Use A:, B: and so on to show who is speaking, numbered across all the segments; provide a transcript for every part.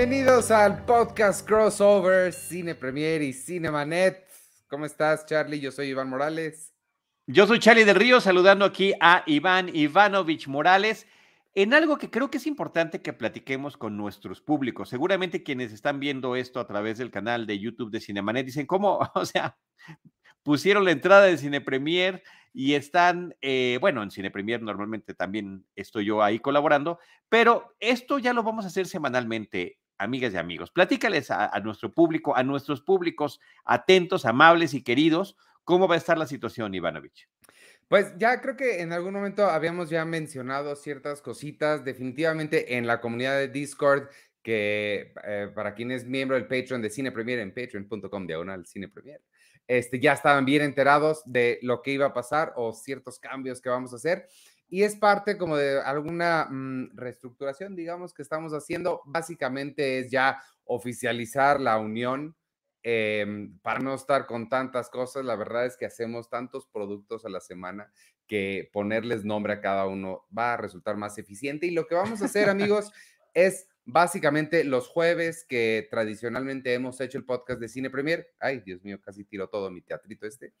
A: Bienvenidos al podcast crossover Cine Premier y Cinemanet. ¿Cómo estás, Charlie? Yo soy Iván Morales.
B: Yo soy Charlie del Río, saludando aquí a Iván Ivanovich Morales en algo que creo que es importante que platiquemos con nuestros públicos. Seguramente quienes están viendo esto a través del canal de YouTube de Cinemanet dicen, ¿cómo? O sea, pusieron la entrada de Cine Premier y están, eh, bueno, en Cine Premier normalmente también estoy yo ahí colaborando, pero esto ya lo vamos a hacer semanalmente, amigas y amigos. Platícales a, nuestro público, a nuestros públicos atentos, amables y queridos, cómo va a estar la situación, Ivanovich.
A: Pues ya creo que en algún momento habíamos ya mencionado ciertas cositas, definitivamente en la comunidad de Discord, que eh, para quien es miembro del Patreon de Cine Premier en patreon.com diagonal Cine Premier, este, ya estaban bien enterados de lo que iba a pasar o ciertos cambios que vamos a hacer. Y es parte como de alguna mm, reestructuración, digamos, que estamos haciendo. Básicamente es ya oficializar la unión Em, para no estar con tantas cosas, la verdad es que hacemos tantos productos a la semana que ponerles nombre a cada uno va a resultar más eficiente. Y lo que vamos a hacer, amigos, es básicamente los jueves que tradicionalmente hemos hecho el podcast de Cine Premier. Ay, Dios mío, casi tiro todo mi teatrito este.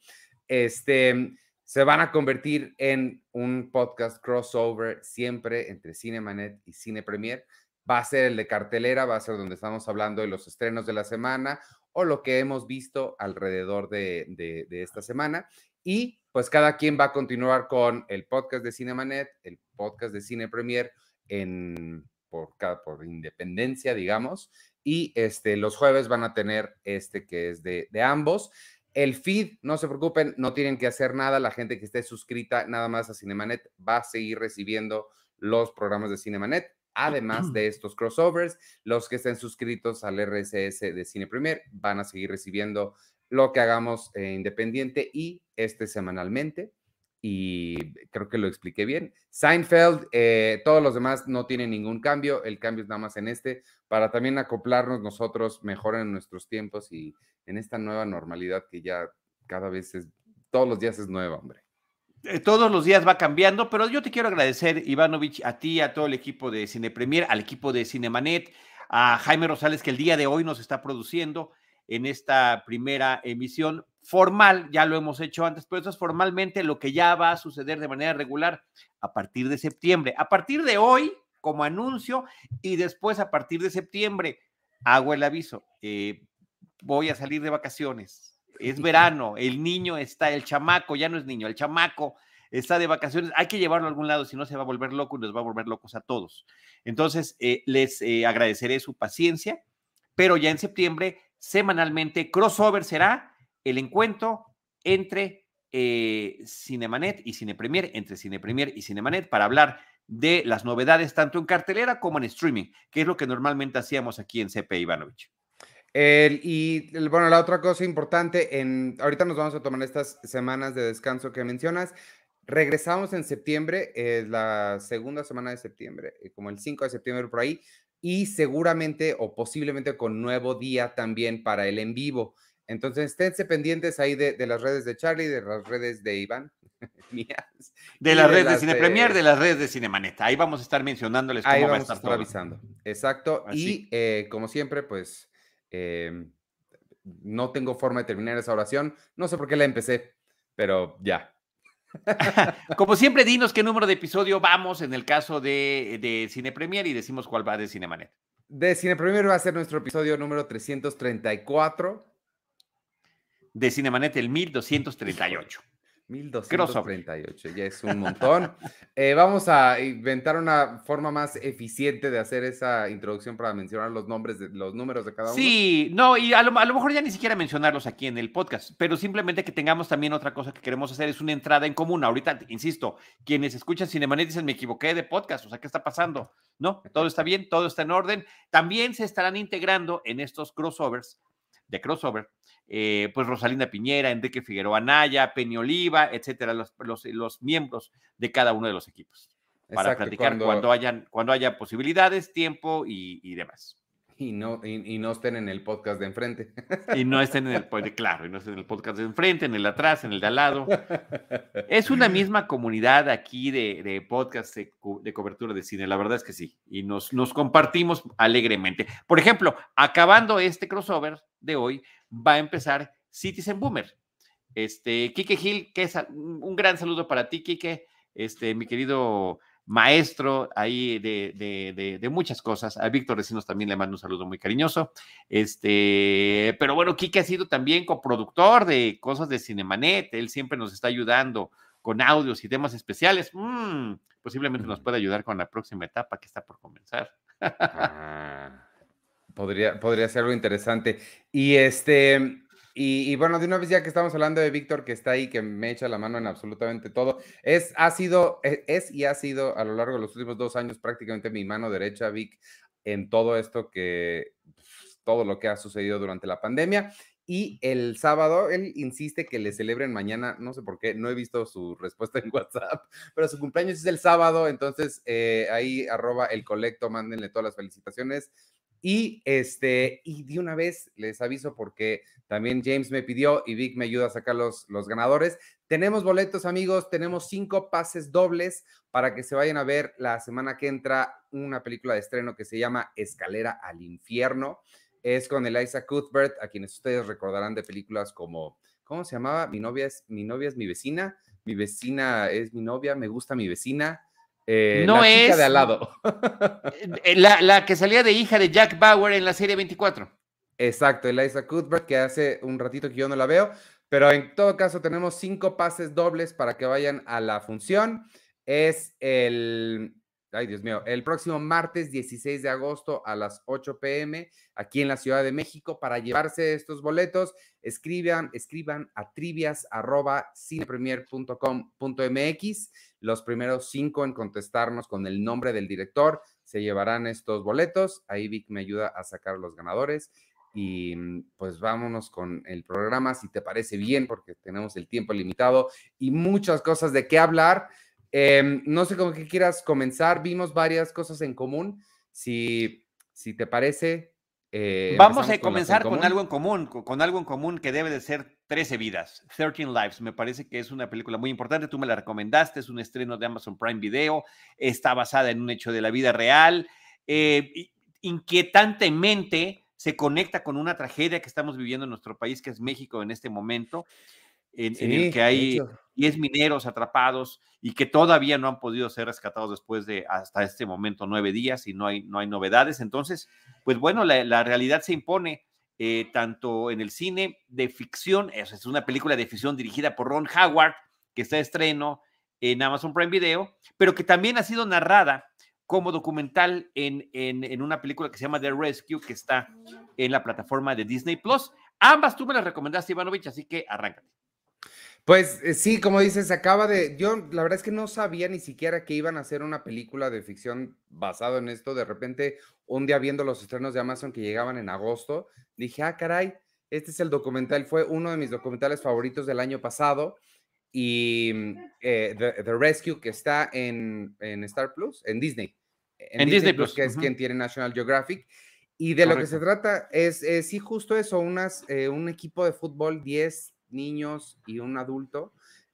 A: Este se van a convertir en un podcast crossover siempre entre Cinemanet y Cine Premier. Va a ser el de cartelera, va a ser donde estamos hablando de los estrenos de la semana o lo que hemos visto alrededor de, esta semana. Y pues cada quien va a continuar con el podcast de Cinemanet, el podcast de Cine Premier en, por, por independencia, digamos. Y este, los jueves van a tener este que es de, de ambos. El feed, no se preocupen, no tienen que hacer nada. La gente que esté suscrita nada más a Cinemanet va a seguir recibiendo los programas de Cinemanet Además de estos crossovers, los que estén suscritos al RSS de Cine Premier van a seguir recibiendo lo que hagamos eh, independiente y este semanalmente. Y creo que lo expliqué bien. Seinfeld, eh, todos los demás no tienen ningún cambio. El cambio es nada más en este, para también acoplarnos nosotros mejor en nuestros tiempos y en esta nueva normalidad que ya cada vez es, todos los días es nueva, hombre.
B: Eh, todos los días va cambiando, pero yo te quiero agradecer, Ivanovich, a ti, a todo el equipo de Cine Premier, al equipo de Cinemanet, a Jaime Rosales, que el día de hoy nos está produciendo en esta primera emisión formal, ya lo hemos hecho antes, pero eso es formalmente lo que ya va a suceder de manera regular a partir de septiembre. A partir de hoy, como anuncio, y después a partir de septiembre, hago el aviso, eh, voy a salir de vacaciones es verano, el niño está, el chamaco, ya no es niño, el chamaco está de vacaciones, hay que llevarlo a algún lado, si no se va a volver loco y nos va a volver locos a todos. Entonces, eh, les eh, agradeceré su paciencia, pero ya en septiembre, semanalmente, crossover será el encuentro entre eh, Cinemanet y Cine Premier, entre Cine Premier y Cinemanet, para hablar de las novedades tanto en cartelera como en streaming, que es lo que normalmente hacíamos aquí en CP Ivanovich
A: y bueno, la otra cosa importante, en, ahorita nos vamos a tomar estas semanas de descanso que mencionas. Regresamos en septiembre, es la segunda semana de septiembre, eh, como el 5 de septiembre por ahí, y seguramente o posiblemente con nuevo día también para el en vivo. Entonces, esténse pendientes ahí de, las redes de Charlie, de las redes de Iván,
B: mías. De las redes de Cine Premier, de las redes de Cinemaneta. Ahí vamos a estar mencionándoles
A: cómo va a estar, todo. avisando. Exacto. Y eh, como siempre, pues Em, no tengo forma de terminar esa oración. No sé por qué la empecé, pero ya.
B: Como siempre, dinos qué número de episodio vamos en el caso de, de Cine Premier y decimos cuál va de Cinemanet.
A: De Cine Premier va a ser nuestro episodio número 334.
B: De Cinemanet el 1238.
A: 1238, ya es un montón. Eh, vamos a inventar una forma más eficiente de hacer esa introducción para mencionar los nombres, de, los números de cada uno.
B: Sí, no, y a lo, mejor ya ni siquiera mencionarlos aquí en el podcast, pero simplemente que tengamos también otra cosa que queremos hacer, es una entrada en común. Ahorita, insisto, quienes escuchan Cinemanet dicen, me equivoqué de podcast, o sea, ¿qué está pasando? No, todo está bien, todo está en orden. También se estarán integrando en estos crossovers, de crossover, eh, pues Rosalinda Piñera, Enrique Figueroa Naya, Peña Oliva, etcétera, los, los, miembros de cada uno de los equipos. Para platicar cuando... cuando, hayan, cuando haya posibilidades, tiempo y, demás.
A: Y no, y, no estén en el podcast de enfrente.
B: Y no estén en el, claro, y no estén en el podcast de enfrente, en el de atrás, en el de al lado. Es una misma comunidad aquí de, de podcast de, cobertura de cine, la verdad es que sí. Y nos, nos compartimos alegremente. Por ejemplo, acabando este crossover de hoy, va a empezar Citizen Boomer. Este, Kike Gil, que es un gran saludo para ti, Kike, este, mi querido maestro ahí de, muchas cosas. A Víctor Recinos también le mando un saludo muy cariñoso. Este, pero bueno, Kike ha sido también coproductor de cosas de Cinemanet. Él siempre nos está ayudando con audios y temas especiales. Mm, posiblemente nos pueda ayudar con la próxima etapa que está por comenzar.
A: Ah, podría, podría ser algo interesante. Y este, y, bueno, de una vez ya que estamos hablando de Víctor, que está ahí, que me echa la mano en absolutamente todo, es, ha sido, e, es, y ha sido a lo largo de los últimos dos años prácticamente mi mano derecha, Vic, en todo esto que, pues, todo lo que ha sucedido durante la pandemia. Y el sábado, él insiste que le celebren mañana, no sé por qué, no he visto su respuesta en WhatsApp, pero su cumpleaños es el sábado, entonces eh, ahí arroba el colecto, mándenle todas las felicitaciones. Y este, y de una vez les aviso porque también James me pidió y Vic me ayuda a sacar los, los ganadores. Tenemos boletos, amigos, tenemos cinco pases dobles para que se vayan a ver la semana que entra una película de estreno que se llama Escalera al Infierno. Es con Eliza Cuthbert, a quienes ustedes recordarán de películas como, ¿cómo se llamaba? Mi novia es mi, novia es mi vecina, mi vecina es mi novia, me gusta mi vecina. Eh, no la chica es de al lado.
B: Eh, la, la, que salía de hija de Jack Bauer en la serie 24.
A: Exacto, Eliza Cuthbert, que hace un ratito que yo no la veo, pero en todo caso tenemos cinco pases dobles para que vayan a la función. Es el, ay Dios mío, el próximo martes 16 de agosto a las 8 pm aquí en la Ciudad de México. Para llevarse estos boletos, escriban, escriban a trivias los primeros cinco en contestarnos con el nombre del director se llevarán estos boletos. Ahí Vic me ayuda a sacar los ganadores. Y mm, pues vámonos con el programa, si te parece bien, porque tenemos el tiempo limitado y muchas cosas de qué hablar. Em, no sé cómo que quieras comenzar. Vimos varias cosas en común. Si, si te parece,
B: eh, Vamos a comenzar con, algo en común, con, algo en común que debe de ser 13 vidas, 13 Lives. Me parece que es una película muy importante. Tú me la recomendaste, es un estreno de Amazon Prime Video, está basada en un hecho de la vida real. Eh, inquietantemente se conecta con una tragedia que estamos viviendo en nuestro país, que es México en este momento en, el que hay 10 mineros atrapados y que todavía no han podido ser rescatados después de hasta este momento nueve días y no hay, no hay novedades. Entonces, pues bueno, la, realidad se impone eh, tanto en el cine de ficción, es, es una película de ficción dirigida por Ron Howard, que está de estreno en Amazon Prime Video, pero que también ha sido narrada como documental en, en, en, una película que se llama The Rescue, que está en la plataforma de Disney Plus. Ambas tú me las recomendaste, Ivanovich, así que arráncate.
A: Pues eh, sí, como dices, acaba de. Yo la verdad es que no sabía ni siquiera que iban a hacer una película de ficción basado en esto. De repente, un día viendo los estrenos de Amazon que llegaban en agosto, dije, ah, caray, este es el documental. Fue uno de mis documentales favoritos del año pasado. Y mm, eh, The, Rescue, que está en, Star Plus, en Disney.
B: En, Disney, Plus,
A: que es quien tiene National Geographic. Y de lo que se trata es, sí, justo eso, unas, eh, un equipo de fútbol, 10 niños y un adulto,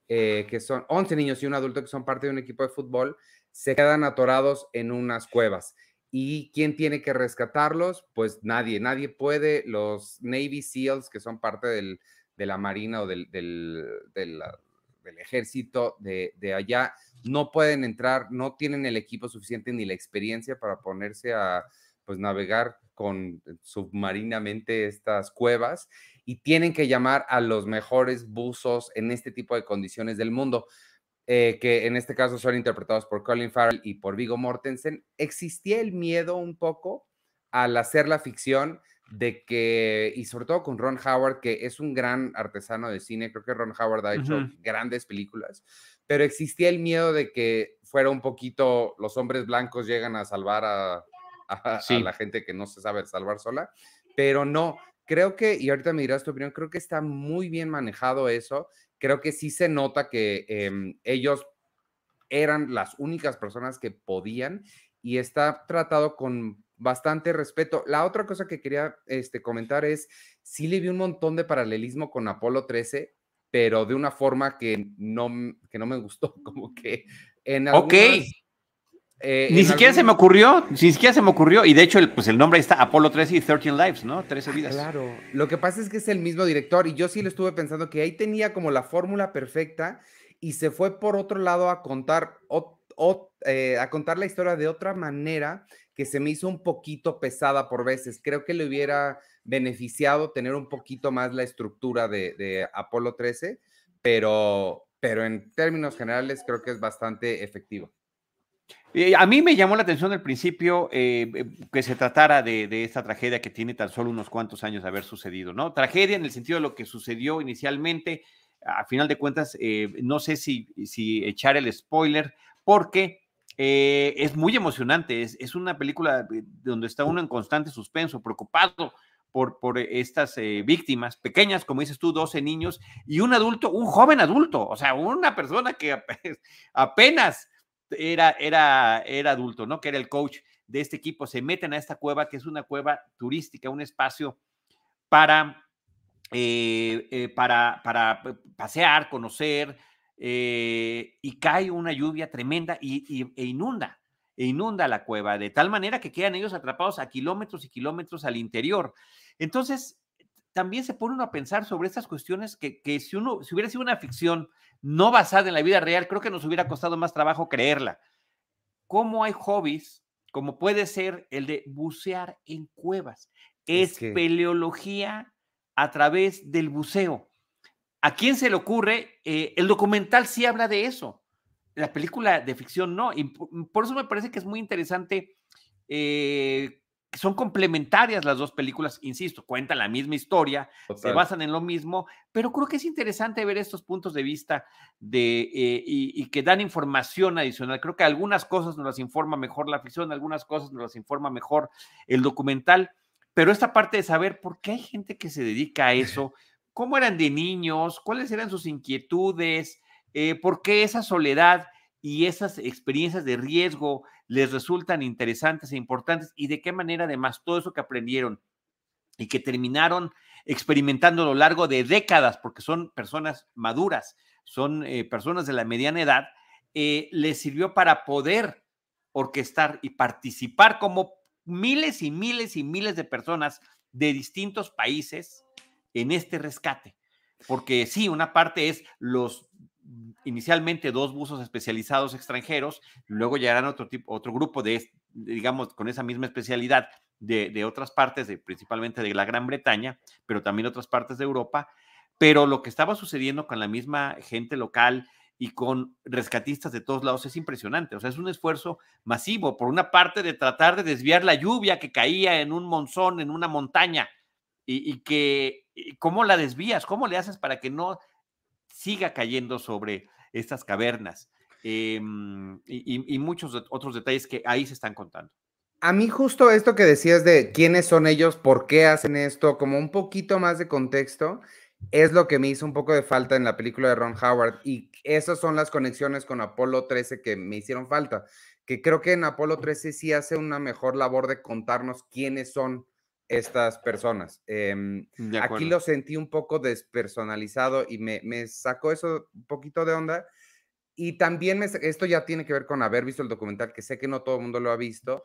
A: eh, que son 11 niños y un adulto que son parte de un equipo de fútbol, se quedan atorados en unas cuevas. ¿Y quién tiene que rescatarlos? Pues nadie, nadie puede. Los Navy SEALs, que son parte del, de la Marina o del, del, del, ejército de, de, allá, no pueden entrar, no tienen el equipo suficiente ni la experiencia para ponerse a pues, navegar con submarinamente estas cuevas y tienen que llamar a los mejores buzos en este tipo de condiciones del mundo, eh, que en este caso son interpretados por Colin Farrell y por Vigo Mortensen. Existía el miedo un poco al hacer la ficción de que, y sobre todo con Ron Howard, que es un gran artesano de cine, creo que Ron Howard ha hecho grandes películas, pero existía el miedo de que fuera un poquito los hombres blancos llegan a salvar a, a la gente que no se sabe salvar sola, pero no, creo que, y ahorita me dirás tu opinión, creo que está muy bien manejado eso. Creo que sí se nota que em, ellos eran las únicas personas que podían y está tratado con bastante respeto. La otra cosa que quería este, comentar es, sí le vi un montón de paralelismo con Apolo 13, pero de una forma que no, que no me gustó, como que en
B: algunas, Ok. Eh, ni siquiera se me ocurrió, ni siquiera se me ocurrió, y de hecho el, pues el nombre está Apolo 13 y 13 Lives, ¿no? 13 ah, vidas.
A: claro, lo que pasa es que es el mismo director y yo sí le estuve pensando que ahí tenía como la fórmula perfecta y se fue por otro lado a contar, eh, a contar la historia de otra manera que se me hizo un poquito pesada por veces. Creo que le hubiera beneficiado tener un poquito más la estructura de, de Apolo 13, pero, pero en términos generales creo que es bastante efectivo.
B: Eh, a mí me llamó la atención al principio eh, eh, que se tratara de, esta tragedia que tiene tan solo unos cuantos años de haber sucedido, ¿no? Tragedia en el sentido de lo que sucedió inicialmente, a final de cuentas, no sé si, si, echar el spoiler, porque es muy emocionante, es, una película donde está uno en constante suspenso, preocupado por, por estas víctimas pequeñas, como dices tú, 12 niños y un adulto, un joven adulto, o sea, una persona que apenas era, era, era adulto, ¿no? Que era el coach de este equipo, se meten a esta cueva, que es una cueva turística, un espacio para, eh, eh, para, para pasear, conocer, eh, y cae una lluvia tremenda y, e inunda, e inunda la cueva, de tal manera que quedan ellos atrapados a kilómetros y kilómetros al interior. Entonces, también se pone uno a pensar sobre estas cuestiones que, que si uno, si hubiera sido una ficción, no basada en la vida real, creo que nos hubiera costado más trabajo creerla. ¿Cómo hay hobbies, como puede ser el de bucear en cuevas? Es, peleología a través del buceo. ¿A quién se le ocurre? Eh, el documental sí habla de eso. La película de ficción no. Y por eso me parece que es muy interesante eh, son complementarias las dos películas, insisto, cuentan la misma historia, se basan en lo mismo, pero creo que es interesante ver estos puntos de vista de, eh, y, que dan información adicional. Creo que algunas cosas nos las informa mejor la ficción, algunas cosas nos las informa mejor el documental, pero esta parte de saber por qué hay gente que se dedica a eso, cómo eran de niños, cuáles eran sus inquietudes, eh, por qué esa soledad y esas experiencias de riesgo les resultan interesantes e importantes y de qué manera además todo eso que aprendieron y que terminaron experimentando a lo largo de décadas, porque son personas maduras, son eh, personas de la mediana edad, eh, les sirvió para poder orquestar y participar como miles y miles y miles de personas de distintos países en este rescate. Porque sí, una parte es los inicialmente dos buzos especializados extranjeros, luego llegarán otro, tipo, otro grupo de, digamos, con esa misma especialidad de, otras partes, de, principalmente de la Gran Bretaña, pero también otras partes de Europa. Pero lo que estaba sucediendo con la misma gente local y con rescatistas de todos lados es impresionante. O sea, es un esfuerzo masivo, por una parte, de tratar de desviar la lluvia que caía en un monzón, en una montaña, y, y que, ¿cómo la desvías? ¿Cómo le haces para que no siga cayendo sobre estas cavernas em, y, muchos otros detalles que ahí se están contando.
A: A mí justo esto que decías de quiénes son ellos, por qué hacen esto, como un poquito más de contexto, es lo que me hizo un poco de falta en la película de Ron Howard y esas son las conexiones con Apolo 13 que me hicieron falta, que creo que en Apolo 13 sí hace una mejor labor de contarnos quiénes son estas personas. Em, aquí lo sentí un poco despersonalizado y me, me, sacó eso un poquito de onda. Y también esto ya tiene que ver con haber visto el documental, que sé que no todo el mundo lo ha visto,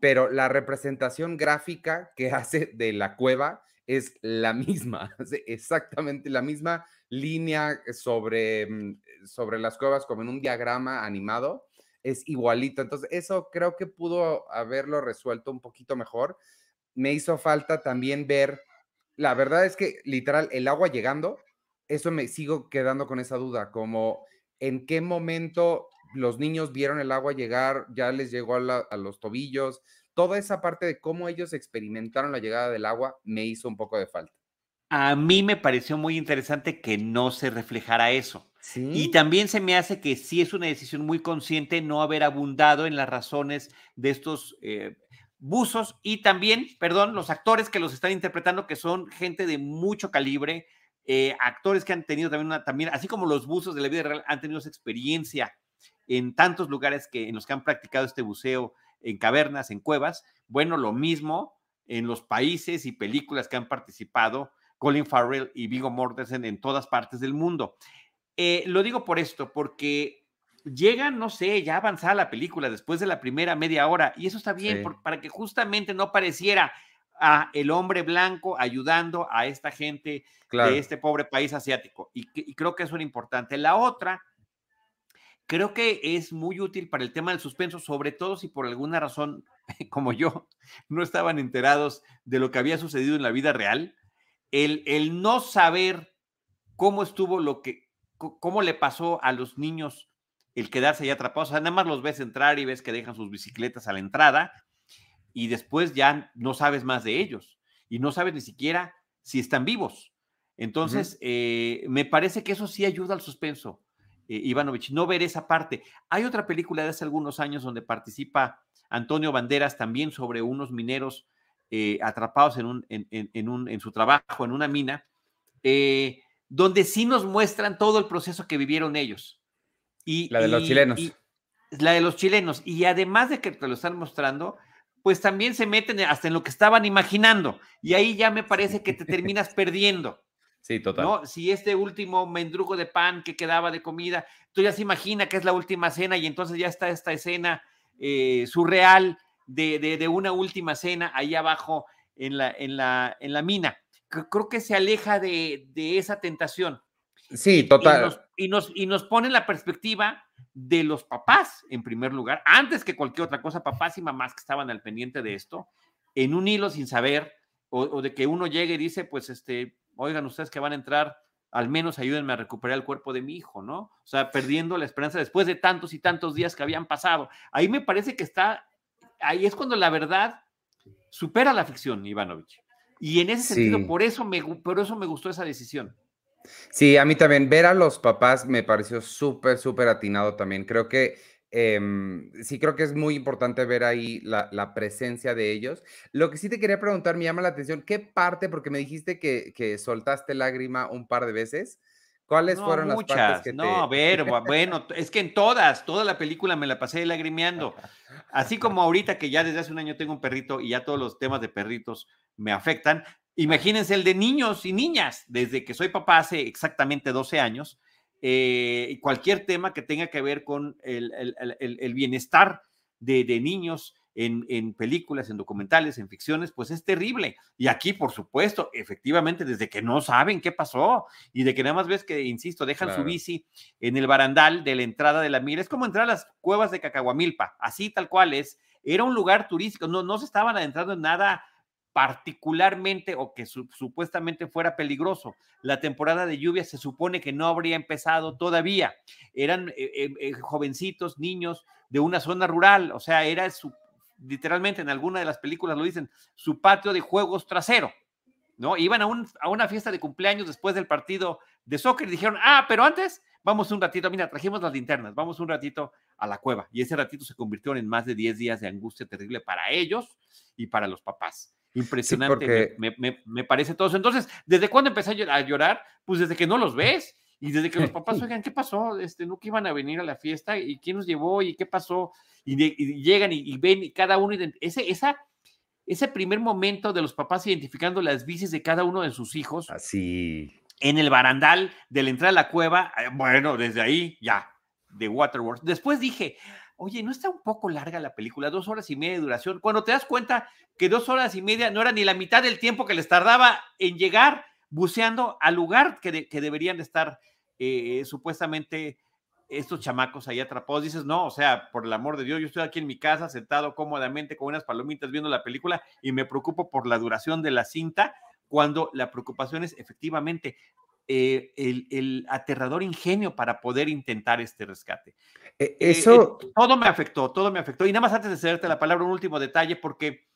A: pero la representación gráfica que hace de la cueva es la misma, exactamente la misma línea sobre, mm, sobre las cuevas como en un diagrama animado, es igualito. Entonces, eso creo que pudo haberlo resuelto un poquito mejor me hizo falta también ver, la verdad es que literal, el agua llegando, eso me sigo quedando con esa duda, como en qué momento los niños vieron el agua llegar, ya les llegó a, los tobillos, toda esa parte de cómo ellos experimentaron la llegada del agua me hizo un poco de falta.
B: A mí me pareció muy interesante que no se reflejara eso. Y también se me hace que sí es una decisión muy consciente no haber abundado en las razones de estos eh, buzos y también, perdón, los actores que los están interpretando, que son gente de mucho calibre, eh, actores que han tenido también, también, así como los buzos de la vida real, han tenido esa experiencia en tantos lugares que, en los que han practicado este buceo en cavernas, en cuevas. Bueno, lo mismo en los países y películas que han participado Colin Farrell y Vigo Mortensen en todas partes del mundo. Eh, lo digo por esto, porque llegan, no sé, ya avanzada la película después de la primera media hora, y eso está bien, para que justamente no pareciera a el hombre blanco ayudando a esta gente de este pobre país asiático. Y, y, creo que eso es importante. La otra, creo que es muy útil para el tema del suspenso, sobre todo si por alguna razón, como yo, no estaban enterados de lo que había sucedido en la vida real. El, el no saber cómo estuvo lo que, cómo le pasó a los niños el quedarse ahí atrapados. O sea, nada más los ves entrar y ves que dejan sus bicicletas a la entrada y después ya no sabes más de ellos y no sabes ni siquiera si están vivos. Entonces, eh, me parece que eso sí ayuda al suspenso, eh, Ivanovich, no ver esa parte. Hay otra película de hace algunos años donde participa Antonio Banderas también sobre unos mineros eh, atrapados en, un, en, un, en, su trabajo en una mina, donde sí nos muestran todo el proceso que vivieron ellos.
A: Y, la de los chilenos.
B: la de los chilenos. Y además de que te lo están mostrando, pues también se meten hasta en lo que estaban imaginando. Y ahí ya me parece que te terminas perdiendo.
A: Sí, total. ¿no?
B: Si este último mendrugo de pan que quedaba de comida, tú ya se imagina que es la última cena y entonces ya está esta escena eh, surreal de, de, una última cena ahí abajo en la, en la, en la mina. Creo que se aleja de, de esa tentación.
A: Sí, total.
B: Y nos, y nos, pone en la perspectiva de los papás, en primer lugar, antes que cualquier otra cosa, papás y mamás que estaban al pendiente de esto, en un hilo sin saber, o, de que uno llegue y dice, pues, este, oigan, ustedes que van a entrar, al menos ayúdenme a recuperar el cuerpo de mi hijo, ¿no? O sea, perdiendo la esperanza después de tantos y tantos días que habían pasado. Ahí me parece que está, ahí es cuando la verdad supera la ficción, Ivanovich. Y en ese sentido, por eso me, por eso me gustó esa decisión.
A: Sí, a mí también ver a los papás me pareció súper, súper atinado también. Creo que em, sí, creo que es muy importante ver ahí la, presencia de ellos. Lo que sí te quería preguntar, me llama la atención, ¿qué parte, porque me dijiste que, que soltaste lágrima un par de veces? ¿Cuáles fueron las partes que
B: no, a ver, bueno, es que en todas, toda la película me la pasé lagrimeando. Así como ahorita que ya desde hace un año tengo un perrito y ya todos los temas de perritos me afectan, Imagínense el de niños y niñas, desde que soy papá hace exactamente 12 años, eh, cualquier tema que tenga que ver con el, bienestar de, niños en, películas, en documentales, en ficciones, pues es terrible. Y aquí, por supuesto, efectivamente, desde que no saben qué pasó y de que nada más ves que, insisto, dejan su bici en el barandal de la entrada de la mira, es como entrar a las cuevas de Cacahuamilpa, así tal cual es. Era un lugar turístico, no, no se estaban adentrando en nada particularmente o que supuestamente fuera peligroso. La temporada de lluvia se supone que no habría empezado todavía. Eran eh, eh, eh, jovencitos, niños de una zona rural, o sea, era su, literalmente en alguna de las películas lo dicen, su patio de juegos trasero. ¿No? Iban a, a una fiesta de cumpleaños después del partido de soccer y dijeron, ah, pero antes vamos un ratito, mira, trajimos las linternas, vamos un ratito a la cueva. Y ese ratito se convirtió en más de 10 días de angustia terrible para ellos y para los papás. Impresionante, me, parece todo eso. Entonces, ¿desde cuándo empecé a llorar? Pues desde que no los ves y desde que los papás, oigan, ¿qué pasó? Este, ¿No que iban a venir a la fiesta? ¿Y quién nos llevó? ¿Y qué pasó? Y, llegan y, ven y cada uno, ese, esa, ese primer momento de los papás identificando las bicis de cada uno de sus hijos.
A: Así.
B: En el barandal de la entrada a la cueva, eh, bueno, desde ahí ya, de Waterworld. Después dije, oye, ¿no está un poco larga la película? Dos horas y media de duración. Cuando te das cuenta que dos horas y media no era ni la mitad del tiempo que les tardaba en llegar buceando al lugar que, deberían de estar eh, supuestamente estos chamacos ahí atrapados. Dices, no, o sea, por el amor de Dios, yo estoy aquí en mi casa sentado cómodamente con unas palomitas viendo la película y me preocupo por la duración de la cinta cuando la preocupación es efectivamente eh, el, aterrador ingenio para poder intentar este rescate.
A: E, eh, eso.
B: todo me afectó, todo me afectó. Y nada más antes de cederte la palabra, un último detalle, porque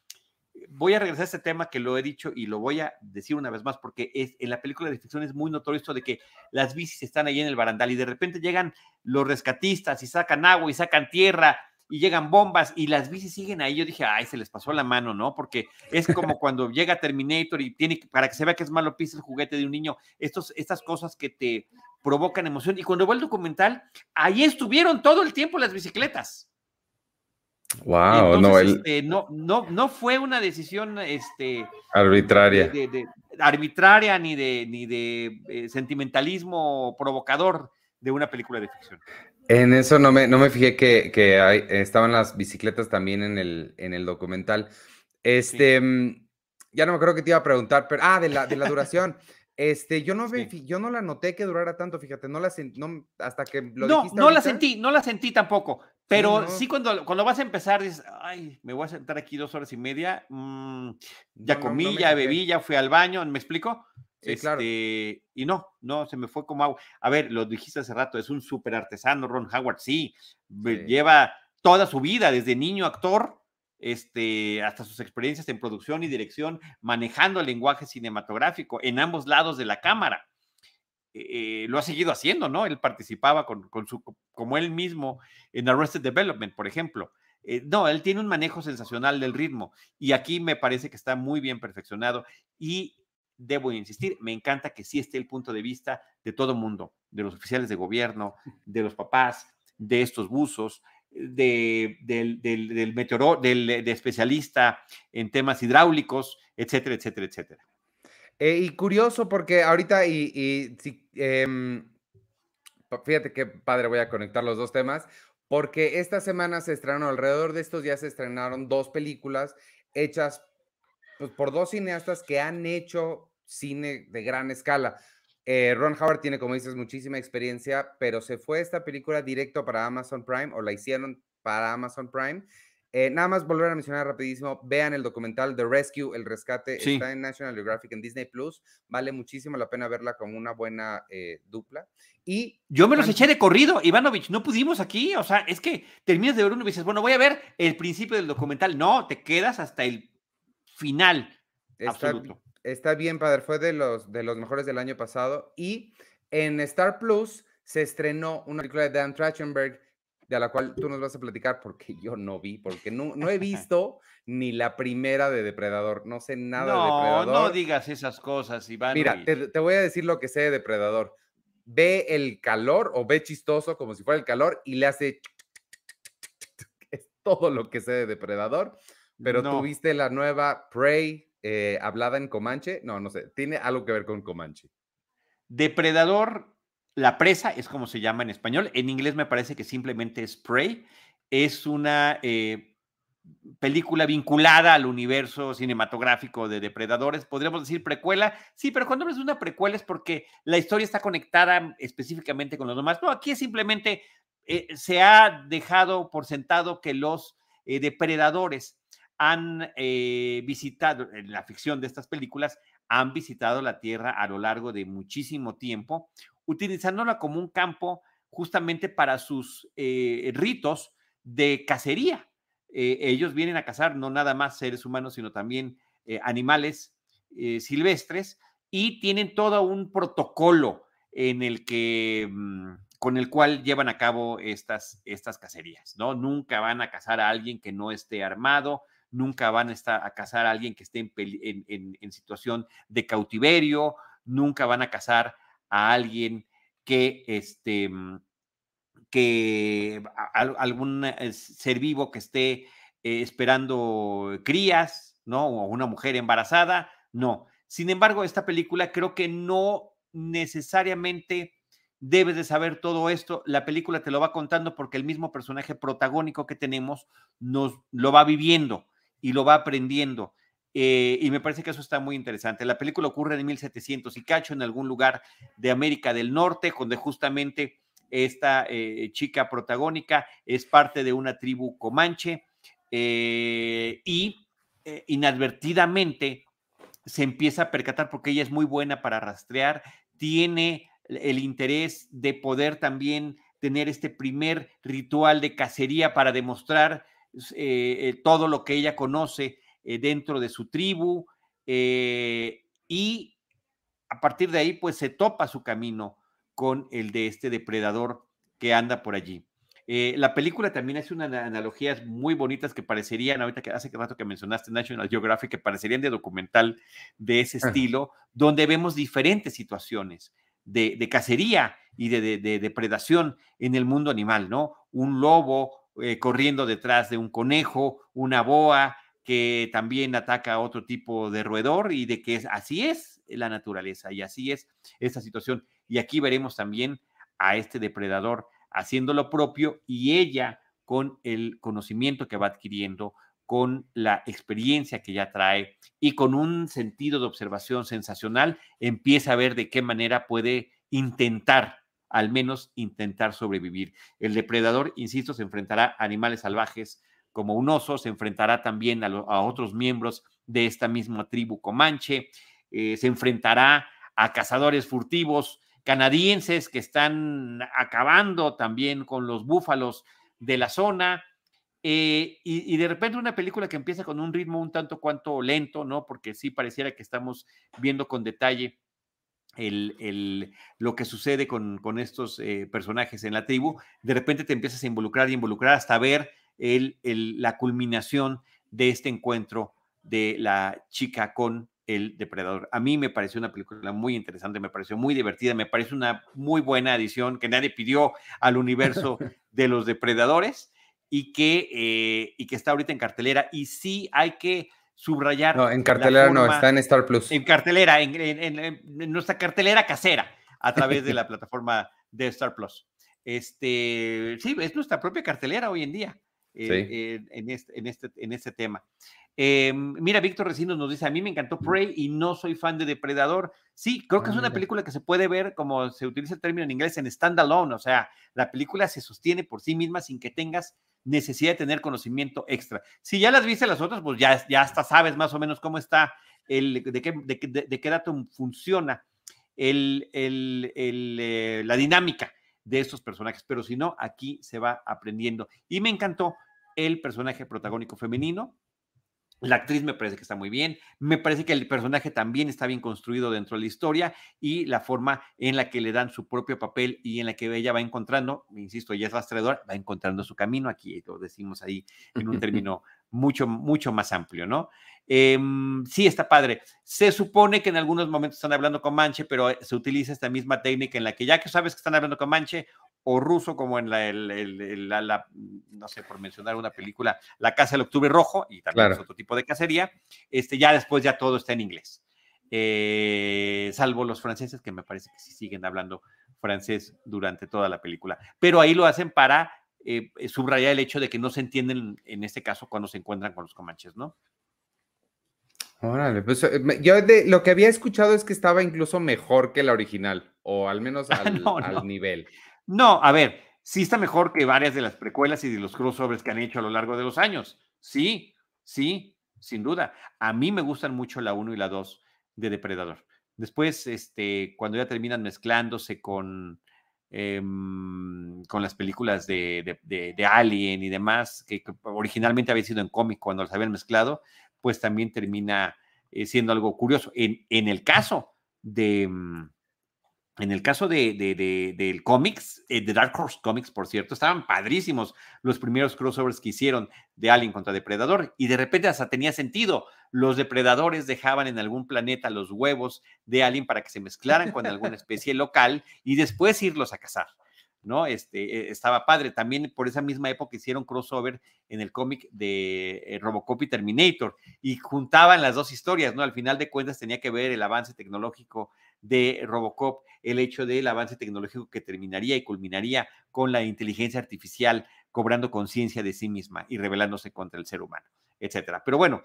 B: voy a regresar a este tema que lo he dicho y lo voy a decir una vez más, porque es, en la película de ficción es muy notorio esto de que las bicis están ahí en el barandal y de repente llegan los rescatistas y sacan agua y sacan tierra y llegan bombas y las bicis siguen ahí. Yo dije, ay, se les pasó la mano, ¿no? Porque es como cuando llega Terminator y tiene, para que se vea que es malo, pisa el juguete de un niño, estos, estas cosas que te provocan emoción. Y cuando veo el documental, ahí estuvieron todo el tiempo las bicicletas.
A: Wow, no,
B: este, no, no, no fue una decisión este,
A: arbitraria.
B: arbitraria ni de, ni de eh, sentimentalismo provocador de una película de ficción.
A: En eso no me, no me fijé que, que estaban las bicicletas también en el, en el documental. Este, mm, ya no me acuerdo que te iba a preguntar, pero, ah, de la, de la duración. Este, yo no, yo no la noté que durara tanto, fíjate, no la sentí, no, hasta que lo
B: No, no la sentí, no la sentí tampoco, pero sí, cuando, cuando vas a empezar dices, ay, me voy a sentar aquí dos horas y media, mm, ya comí, ya bebí, ya fui al baño, ¿me explico?
A: Sí, claro.
B: Este, y no, no, se me fue como agua. A ver, lo dijiste hace rato, es un súper artesano, Ron Howard, sí, lleva toda su vida, desde niño actor, este, hasta sus experiencias en producción y dirección, manejando el lenguaje cinematográfico en ambos lados de la cámara. Eh, lo ha seguido haciendo, ¿no? Él participaba con, su, como él mismo en Arrested Development, por ejemplo. Eh, no, él tiene un manejo sensacional del ritmo y aquí me parece que está muy bien perfeccionado y debo insistir, me encanta que sí esté el punto de vista de todo mundo, de los oficiales de gobierno, de los papás, de estos buzos, de, del, del, del de especialista en temas hidráulicos, etcétera, etcétera, etcétera.
A: Eh, y curioso porque ahorita, y, y em, fíjate qué padre, voy a conectar los dos temas, porque esta semana se estrenaron, alrededor de estos días se estrenaron dos películas hechas pues, por dos cineastas que han hecho cine de gran escala. Eh, Ron Howard tiene, como dices, muchísima experiencia, pero se fue esta película directo para Amazon Prime o la hicieron para Amazon Prime. Eh, nada más volver a mencionar rapidísimo, vean el documental The Rescue, El Rescate, está en National Geographic en Disney Plus, vale muchísimo la pena verla como una buena eh, dupla. Y
B: yo me los eché de corrido, Ivanovich, no pudimos aquí, o sea, es que terminas de ver uno y dices, bueno, voy a ver el principio del documental, no, te quedas hasta el final. absoluto
A: está bien padre, fue de los, de los mejores del año pasado. Y en Star Plus se estrenó una película de Dan Trachtenberg, de la cual tú nos vas a platicar porque yo no vi, porque no, no he visto ni la primera de Depredador, no sé nada de Depredador.
B: No, no digas esas cosas, Iván.
A: Mira, te, te, voy a decir lo que sé de Depredador. Ve el calor o ve chistoso como si fuera el calor y le hace... Es todo lo que sé de Depredador, pero tuviste la nueva Prey, eh, hablada en Comanche. No, no sé, tiene algo que ver con Comanche.
B: Depredador, la presa es como se llama en español. En inglés me parece que simplemente es Prey. Es una eh, película vinculada al universo cinematográfico de Depredadores. Podríamos decir precuela. Sí, pero cuando hablas de una precuela es porque la historia está conectada específicamente con los demás. No, aquí simplemente eh, se ha dejado por sentado que los depredadores han eh, visitado, en la ficción de estas películas, han visitado la Tierra a lo largo de muchísimo tiempo, utilizándola como un campo justamente para sus eh, ritos de cacería. Eh, ellos vienen a cazar no nada más seres humanos, sino también animales silvestres y tienen todo un protocolo en el que mm, con el cual llevan a cabo estas, estas cacerías, ¿no? Nunca van a cazar a alguien que no esté armado, nunca van a, estar, a cazar a alguien que esté en, situación de cautiverio, nunca van a cazar a alguien que, este, mm, que algún eh, ser vivo que esté eh, esperando crías, ¿no? O una mujer embarazada, no. Sin embargo, esta película creo que no necesariamente debes de saber todo esto. La película te lo va contando porque el mismo personaje protagónico que tenemos nos lo va viviendo y lo va aprendiendo. Eh, y me parece que eso está muy interesante. La película ocurre en 1700 y cacho, en algún lugar de América del Norte, donde justamente esta eh, chica protagónica es parte de una tribu comanche eh, y inadvertidamente se empieza a percatar porque ella es muy buena para rastrear, tiene el interés de poder también tener este primer ritual de cacería para demostrar eh, eh, todo lo que ella conoce eh, dentro de su tribu y a partir de ahí pues se topa su camino con el de este depredador que anda por allí. la película también hace unas analogías muy bonitas que parecerían, ahorita que hace rato que mencionaste National Geographic, que parecerían de documental de ese estilo, donde vemos diferentes situaciones de, cacería y de, de, depredación en el mundo animal, ¿no? Un lobo eh, corriendo detrás de un conejo, una boa, que también ataca a otro tipo de roedor y de que así es la naturaleza y así es esta situación. Y aquí veremos también a este depredador haciendo lo propio y ella con el conocimiento que va adquiriendo, con la experiencia que ya trae y con un sentido de observación sensacional, empieza a ver de qué manera puede intentar, al menos intentar sobrevivir. El depredador, insisto, se enfrentará a animales salvajes como un oso, se enfrentará también a, otros miembros de esta misma tribu comanche, eh, se enfrentará a cazadores furtivos canadienses que están acabando también con los búfalos de la zona. Eh, y, de repente una película que empieza con un ritmo un tanto cuanto lento, ¿no? Porque sí pareciera que estamos viendo con detalle el, lo que sucede con, estos eh, personajes en la tribu. De repente te empiezas a involucrar y involucrar hasta ver el, la culminación de este encuentro de la chica con el Depredador. A mí me pareció una película muy interesante, me pareció muy divertida, me parece una muy buena adición que nadie pidió al universo de los Depredadores y que, eh, y que está ahorita en cartelera. Y sí hay que subrayar.
A: No, en cartelera no, está en Star Plus.
B: En cartelera, en, en, nuestra cartelera casera, a través de la plataforma de Star Plus. Este, sí, es nuestra propia cartelera hoy en día. Eh, en, este, en, este, en este tema. Eh, mira, Víctor Recinos nos dice, a mí me encantó Prey y no soy fan de Depredador. Sí, creo que es una película que se puede ver, como se utiliza el término en inglés, en standalone, o sea, la película se sostiene por sí misma sin que tengas necesidad de tener conocimiento extra. Si ya las viste las otras, pues ya, ya hasta sabes más o menos cómo está, el, de, qué, de, qué dato funciona el, el, eh, la dinámica de estos personajes, pero si no, aquí se va aprendiendo. Y me encantó el personaje protagónico femenino, la actriz me parece que está muy bien, me parece que el personaje también está bien construido dentro de la historia y la forma en la que le dan su propio papel y en la que ella va encontrando, insisto, ella es rastreadora, va encontrando su camino, aquí lo decimos ahí en un término mucho, mucho más amplio, ¿no? Em, sí, está padre. Se supone que en algunos momentos están hablando con Manche, pero se utiliza esta misma técnica en la que ya que sabes que están hablando con Manche, o ruso, como en la, no sé, por mencionar una película, La Casa del Octubre Rojo, y también es otro tipo de cacería, este, ya después ya todo está en inglés. Eh, salvo los franceses, que me parece que sí siguen hablando francés durante toda la película. Pero ahí lo hacen para eh, subrayar el hecho de que no se entienden, en este caso, cuando se encuentran con los comanches, ¿no?
A: Órale, pues eh, yo de, lo que había escuchado es que estaba incluso mejor que la original, o al menos al nivel.
B: No, a ver, sí está mejor que varias de las precuelas y de los crossovers que han hecho a lo largo de los años. Sí, sí, sin duda. A mí me gustan mucho la 1 y la 2 de Depredador. Después, este, cuando ya terminan mezclándose con, em, con las películas de, Alien y demás, que, originalmente había sido en cómic cuando las habían mezclado, pues también termina eh, siendo algo curioso. En, en el caso de, mm, en el caso de, del cómics, eh, de Dark Horse Comics, por cierto, estaban padrísimos los primeros crossovers que hicieron de Alien contra Depredador y de repente hasta tenía sentido. Los depredadores dejaban en algún planeta los huevos de Alien para que se mezclaran con alguna especie local y después irlos a cazar. ¿no? Este, e, estaba padre. También por esa misma época hicieron crossover en el cómic de eh, Robocop y Terminator y juntaban las dos historias, ¿no? Al final de cuentas tenía que ver el avance tecnológico de Robocop, el hecho del avance tecnológico que terminaría y culminaría con la inteligencia artificial cobrando conciencia de sí misma y rebelándose contra el ser humano, etcétera. Pero bueno,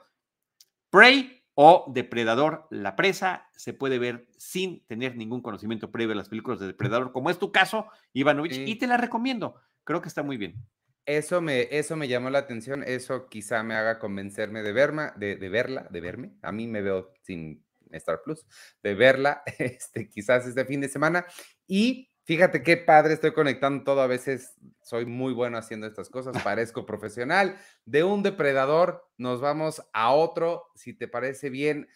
B: Prey o Depredador, la presa, se puede ver sin tener ningún conocimiento previo de las películas de Depredador, como es tu caso, Ivanovich, y te la recomiendo. Creo que está muy bien.
A: Eso me, eso me llamó la atención, eso quizá me haga convencerme de, verma, de, de verla, de verme. A mí me veo sin Star Plus, de verla este, quizás este fin de semana. Y fíjate qué padre, estoy conectando todo, a veces soy muy bueno haciendo estas cosas, parezco profesional. De un depredador nos vamos a otro, si te parece bien.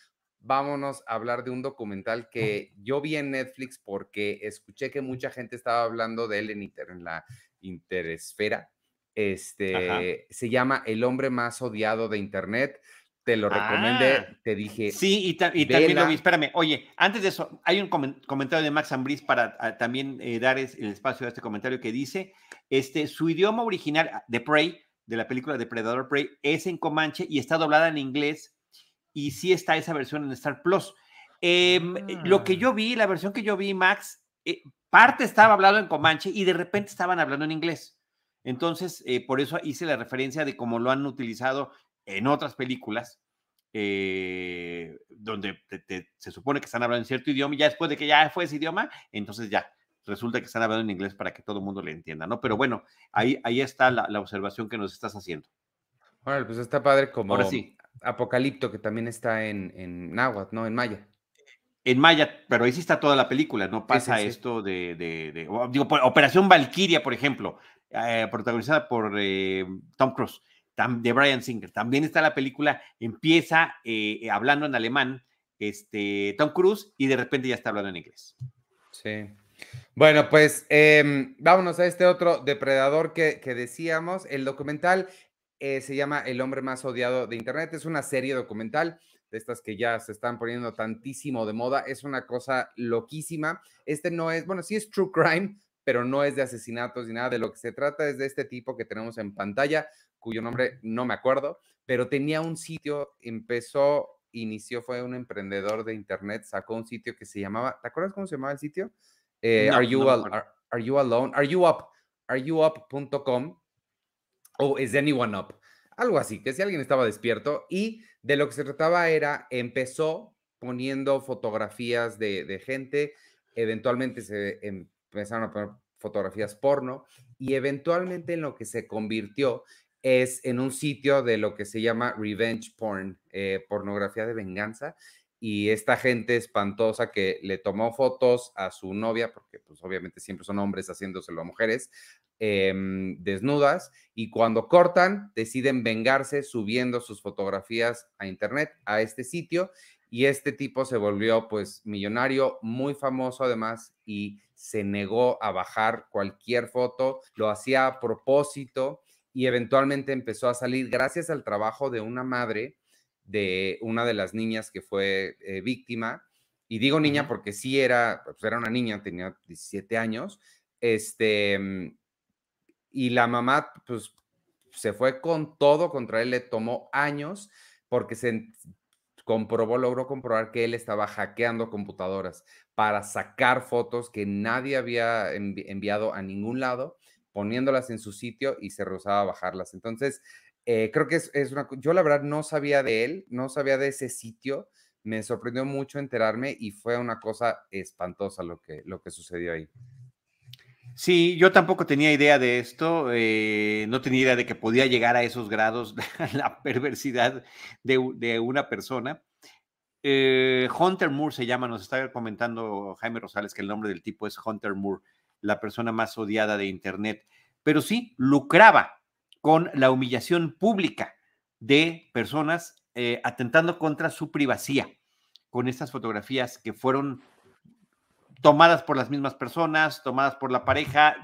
A: Vámonos a hablar de un documental que yo vi en Netflix porque escuché que mucha gente estaba hablando de él en, en la interesfera. Este se llama El hombre más odiado de Internet te lo recomendé, ah. te dije.
B: Sí, y, también lo vi. Espérame, oye, antes de eso, hay un comentario de Max Ambris para ah, también eh, dar el espacio a este comentario que dice: este, su idioma original ah, de Prey, de la película Depredador Prey, es en Comanche y está doblada en inglés. Y sí está esa versión en Star Plus. Em, eh, lo que yo vi, la versión que yo vi, Max, eh, parte estaba hablando en Comanche y de repente estaban hablando en inglés. Entonces, por eso hice la referencia de cómo lo han utilizado en otras películas, eh, donde se supone que están hablando en cierto idioma y ya después de que ya fue ese idioma, entonces ya resulta que están hablando en inglés para que todo el mundo le entienda, ¿no? Pero bueno, ahí, ahí está la, observación que nos estás haciendo.
A: Bueno, pues está padre como Ahora sí. Apocalipto, que también está en, en náhuatl, ¿no? En maya.
B: En maya, pero ahí sí está toda la película, no pasa esto de, de, digo, Operación Valkyria, por ejemplo, eh, protagonizada por eh, Tom Cruise de Brian Singer. También está la película, empieza eh, eh, hablando en alemán, este, Tom Cruise, y de repente ya está hablando en inglés.
A: Sí. Bueno, pues em, vámonos a este otro depredador que, decíamos. El documental eh, se llama El hombre más odiado de Internet. Es una serie documental de estas que ya se están poniendo tantísimo de moda. Es una cosa loquísima. Este no es, bueno, sí es true crime, pero no es de asesinatos ni nada. De lo que se trata es de este tipo que tenemos en pantalla, cuyo nombre no me acuerdo, pero tenía un sitio, empezó, inició, fue un emprendedor de internet, sacó un sitio que se llamaba, ¿te acuerdas cómo se llamaba el sitio? Eh, are, you are, you alone? Are you up? Are you up.com o is anyone up? Algo así, que si alguien estaba despierto y de lo que se trataba era, empezó poniendo fotografías de, de gente, eventualmente se empezaron a poner fotografías porno y eventualmente en lo que se convirtió es en un sitio de lo que se llama revenge porn, eh, pornografía de venganza. Y esta gente espantosa que le tomó fotos a su novia, porque pues obviamente siempre son hombres haciéndoselo a mujeres, em, desnudas, y cuando cortan, deciden vengarse subiendo sus fotografías a internet, a este sitio, y este tipo se volvió pues millonario, muy famoso además, y se negó a bajar cualquier foto, lo hacía a propósito y eventualmente empezó a salir gracias al trabajo de una madre de una de las niñas que fue eh, víctima. Y digo niña porque sí era, pues era una niña, tenía 17 años. Este, mm, y la mamá, pues, se fue con todo contra él, le tomó años porque se comprobó, logró comprobar que él estaba hackeando computadoras para sacar fotos que nadie había enviado a ningún lado poniéndolas en su sitio y se rehusaba a bajarlas. Entonces, eh, creo que es, es, una... Yo la verdad no sabía de él, no sabía de ese sitio, me sorprendió mucho enterarme y fue una cosa espantosa lo que, lo que sucedió ahí.
B: Sí, yo tampoco tenía idea de esto, eh, no tenía idea de que podía llegar a esos grados la perversidad de, de una persona. Eh, Hunter Moore se llama, nos está comentando Jaime Rosales que el nombre del tipo es Hunter Moore la persona más odiada de Internet, pero sí lucraba con la humillación pública de personas eh, atentando contra su privacidad con estas fotografías que fueron tomadas por las mismas personas, tomadas por la pareja,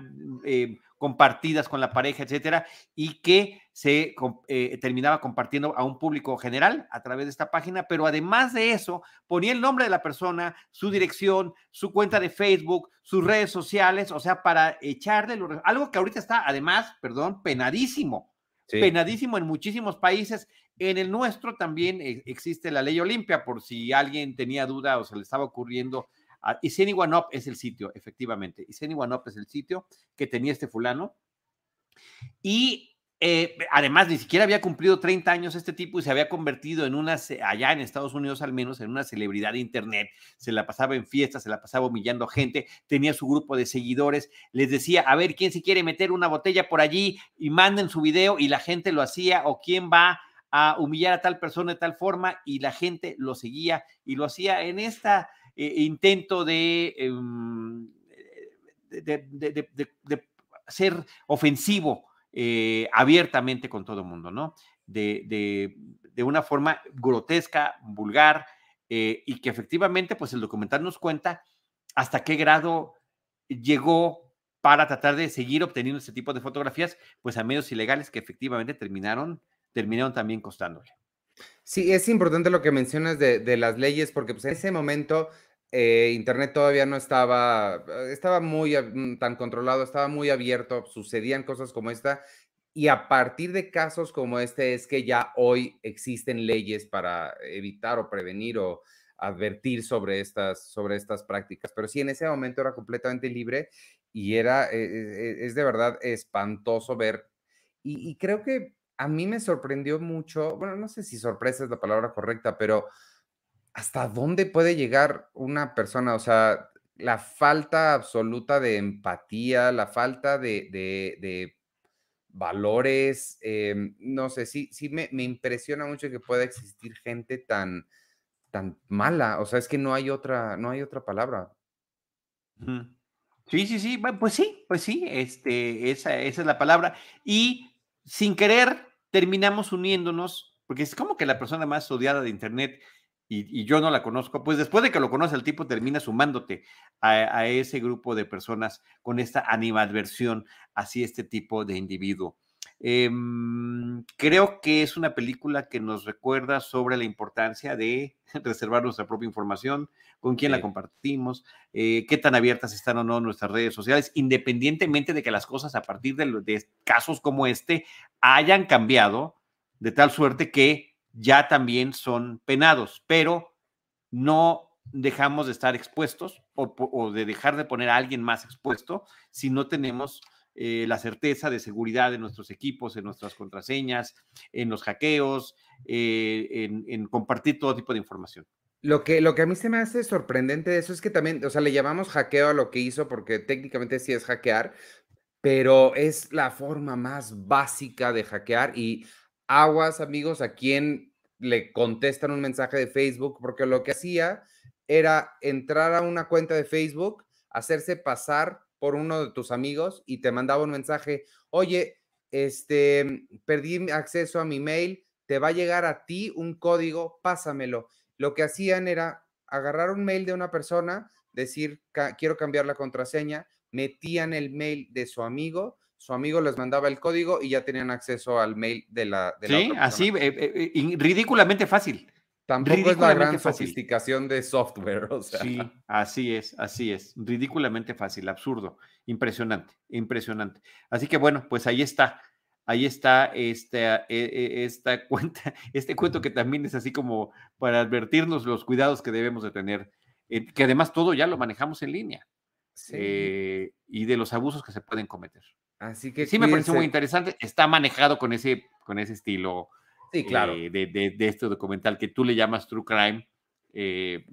B: eh, compartidas con la pareja, etcétera, y que se eh, terminaba compartiendo a un público general a través de esta página, pero además de eso, ponía el nombre de la persona, su dirección, su cuenta de Facebook, sus redes sociales, o sea, para echarle algo que ahorita está, además, perdón, penadísimo, penadísimo en muchísimos países. En el nuestro también eh, existe la ley Olimpia, por si alguien tenía duda o se le estaba ocurriendo y Iseni One Up es el sitio, efectivamente. Iseni One Up es el sitio que tenía este fulano. Y eh, además, ni siquiera había cumplido 30 años este tipo y se había convertido en una, allá en Estados Unidos al menos, en una celebridad de Internet. Se la pasaba en fiestas, se la pasaba humillando gente, tenía su grupo de seguidores, les decía, a ver, ¿quién se quiere meter una botella por allí? Y manden su video y la gente lo hacía, o quién va a humillar a tal persona de tal forma y la gente lo seguía y lo hacía en esta eh, intento em, de, de, ser ofensivo eh, abiertamente con todo el mundo, ¿no? De, una forma grotesca, vulgar, eh, y que efectivamente, pues el documental nos cuenta hasta qué grado llegó para tratar de seguir obteniendo este tipo de fotografías, pues a medios ilegales que efectivamente terminaron, terminaron también costándole.
A: Sí, es importante lo que mencionas de, las leyes, porque pues, en ese momento eh, Internet todavía no estaba, estaba muy mm, tan controlado, estaba muy abierto, sucedían cosas como esta, y a partir de casos como este es que ya hoy existen leyes para evitar o prevenir o advertir sobre estas, sobre estas prácticas. Pero sí, en ese momento era completamente libre y era, e, e, e, es de verdad espantoso ver. Y, creo que a mí me sorprendió mucho, bueno, no sé si sorpresa es la palabra correcta, pero hasta dónde puede llegar una persona, o sea, la falta absoluta de empatía, la falta de, valores, em, no sé, sí, sí me, me, impresiona mucho que pueda existir gente tan, tan mala, o sea, es que no hay otra, no hay otra palabra.
B: Sí, sí, sí, pues sí, pues sí, este, esa, esa es la palabra. Y sin querer terminamos uniéndonos, porque es como que la persona más odiada de Internet y, yo no la conozco, pues después de que lo conoce el tipo termina sumándote a, ese grupo de personas con esta animadversión hacia este tipo de individuo. Em, creo que es una película que nos recuerda sobre la importancia de reservar nuestra propia información, con quién la compartimos, eh, qué tan abiertas están o no nuestras redes sociales, independientemente de que las cosas a partir de, de casos como este hayan cambiado de tal suerte que ya también son penados, pero no dejamos de estar expuestos o, de dejar de poner a alguien más expuesto si no tenemos eh, la certeza de seguridad de nuestros equipos, en nuestras contraseñas, en los hackeos, eh, en, compartir todo tipo de información.
A: Lo que, lo que a mí se me hace sorprendente de eso es que también, o sea, le llamamos hackeo a lo que hizo porque técnicamente sí es hackear, pero es la forma más básica de hackear y aguas, amigos, a quien le contestan un mensaje de Facebook, porque lo que hacía era entrar a una cuenta de Facebook, hacerse pasar por uno de tus amigos y te mandaba un mensaje, oye, este, perdí acceso a mi mail, te va a llegar a ti un código, pásamelo. Lo que hacían era agarrar un mail de una persona, decir, quiero cambiar la contraseña, metían el mail de su amigo, su amigo les mandaba el código y ya tenían acceso al mail de la... De
B: sí, así, eh, eh, eh, ridículamente fácil.
A: Tampoco es la gran sofisticación de software. O sea.
B: Sí, así es, así es. Ridículamente fácil, absurdo, impresionante, impresionante. Así que bueno, pues ahí está, ahí está esta, e, e, esta cuenta, este cuento que también es así como para advertirnos los cuidados que debemos de tener, eh, que además todo ya lo manejamos en línea eh, y de los abusos que se pueden cometer. Así que sí me pareció muy interesante. Está manejado con ese, con ese estilo
A: Sí, claro.
B: Eh, de, este documental que tú le llamas True Crime, eh,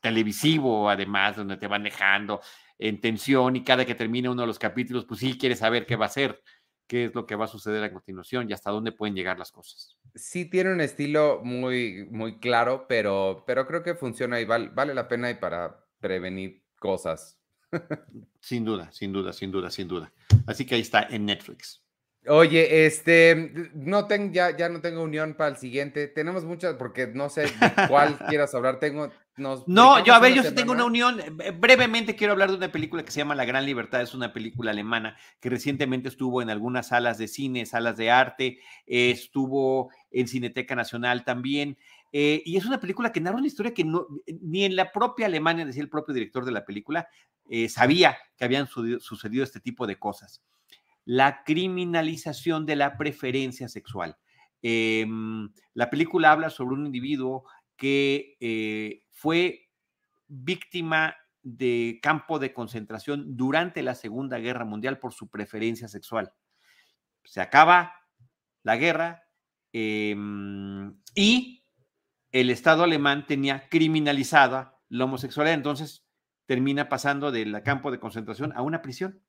B: televisivo, además, donde te van dejando en tensión y cada que termine uno de los capítulos, pues sí quieres saber qué va a ser, qué es lo que va a suceder a continuación y hasta dónde pueden llegar las cosas.
A: Sí tiene un estilo muy, muy claro, pero, pero creo que funciona y vale la pena y para prevenir cosas.
B: Sin duda, sin duda, sin duda, sin duda. Así que ahí está en Netflix.
A: Oye, este, no tengo, ya, ya no tengo unión para el siguiente. Tenemos muchas, porque no sé de cuál quieras hablar. Tengo,
B: no, yo a ver, yo sí tengo una unión. Brevemente quiero hablar de una película que se llama La Gran Libertad. Es una película alemana que recientemente estuvo en algunas salas de cine, salas de arte, estuvo en Cineteca Nacional también. Eh, y es una película que narra una historia que no, ni en la propia Alemania, decía el propio director de la película, eh, sabía que habían sucedido este tipo de cosas la criminalización de la preferencia sexual. Em, la película habla sobre un individuo que eh, fue víctima de campo de concentración durante la Segunda Guerra Mundial por su preferencia sexual. Se acaba la guerra em, y el Estado alemán tenía criminalizada la homosexualidad, entonces termina pasando del campo de concentración a una prisión.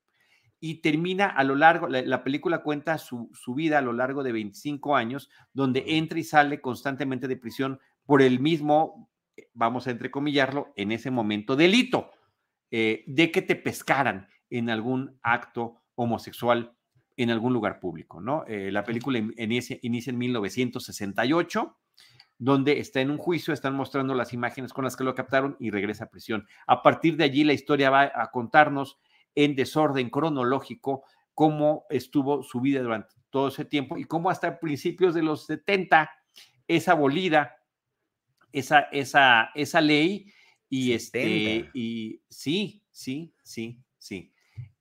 B: Y termina a lo largo, la, película cuenta su, vida a lo largo de 25 años, donde entra y sale constantemente de prisión por el mismo, eh, vamos a entrecomillarlo, en ese momento delito eh, de que te pescaran en algún acto homosexual en algún lugar público, ¿no? Eh, la película inicia, inicia en 1968 donde está en un juicio, están mostrando las imágenes con las que lo captaron y regresa a prisión. A partir de allí la historia va a contarnos en desorden cronológico cómo estuvo su vida durante todo ese tiempo y cómo hasta principios de los 70 es abolida esa, esa, esa ley y, este, y sí, sí, sí, sí.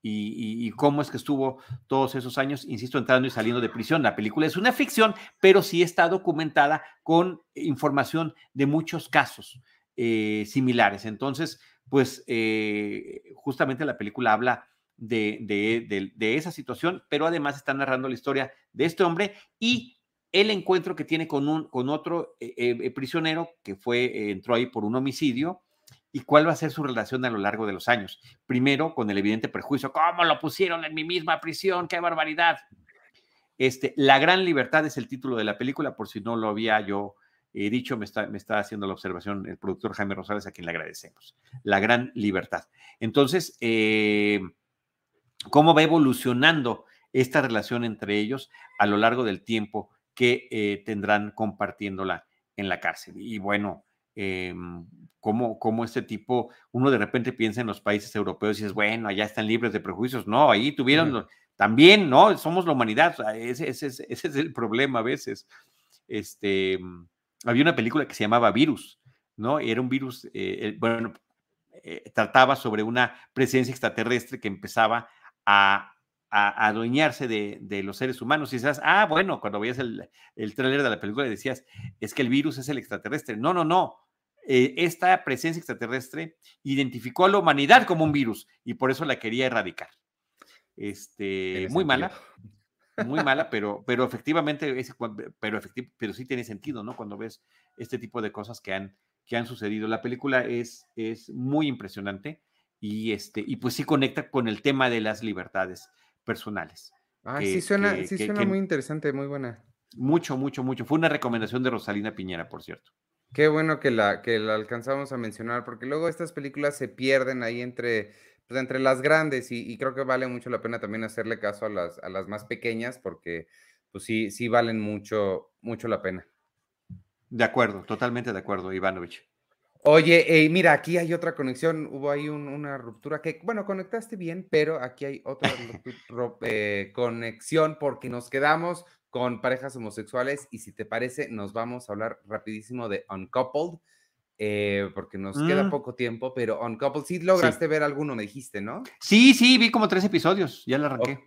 B: Y, cómo es que estuvo todos esos años, insisto, entrando y saliendo de prisión. La película es una ficción, pero sí está documentada con información de muchos casos eh, similares. Entonces, pues eh, justamente la película habla de, esa situación, pero además está narrando la historia de este hombre y el encuentro que tiene con, un, con otro eh, prisionero que fue, entró ahí por un homicidio y cuál va a ser su relación a lo largo de los años. Primero, con el evidente prejuicio, ¿cómo lo pusieron en mi misma prisión? ¡Qué barbaridad! Este, la gran libertad es el título de la película, por si no lo había yo eh, dicho, me está, me está haciendo la observación el productor Jaime Rosales, a quien le agradecemos. La gran libertad. Entonces, eh, ¿cómo va evolucionando esta relación entre ellos a lo largo del tiempo que eh, tendrán compartiéndola en la cárcel? Y bueno, eh, cómo, este tipo, uno de repente piensa en los países europeos y dices, bueno, allá están libres de prejuicios. No, ahí tuvieron también, ¿no? Somos la humanidad, ese, ese, es el problema a veces. Este, mm, había una película que se llamaba Virus, ¿no? Era un virus, eh, bueno, eh, trataba sobre una presencia extraterrestre que empezaba a, adueñarse de, los seres humanos. Y dices, ah, bueno, cuando veías el, el tráiler de la película decías, es que el virus es el extraterrestre. No, no, no. Eh, esta presencia extraterrestre identificó a la humanidad como un virus y por eso la quería erradicar. Este, muy mala, muy mala, pero, pero efectivamente, pero, pero sí tiene sentido, ¿no? Cuando ves este tipo de cosas que han, que han sucedido. La película es, es muy impresionante y, este, y pues sí conecta con el tema de las libertades personales.
A: Ah, sí suena, sí suena muy interesante, muy buena.
B: Mucho, mucho, mucho. Fue una recomendación de Rosalina Piñera, por cierto.
A: Qué bueno que la, que la alcanzamos a mencionar, porque luego estas películas se pierden ahí entre, pues, entre las grandes y, creo que vale mucho la pena también hacerle caso a las, a las más pequeñas, porque pues sí, sí valen mucho, mucho la pena.
B: De acuerdo, totalmente de acuerdo, Ivanovich.
A: Oye, mira, aquí hay otra conexión, hubo ahí una ruptura que, bueno, conectaste bien, pero aquí hay otra eh, conexión porque nos quedamos con parejas homosexuales y si te parece nos vamos a hablar rapidísimo de Uncoupled, eh, porque nos queda mm. poco tiempo, pero Uncoupled, sí lograste ver alguno, me dijiste, ¿no?
B: Sí, sí, vi como tres episodios, ya lo arranqué.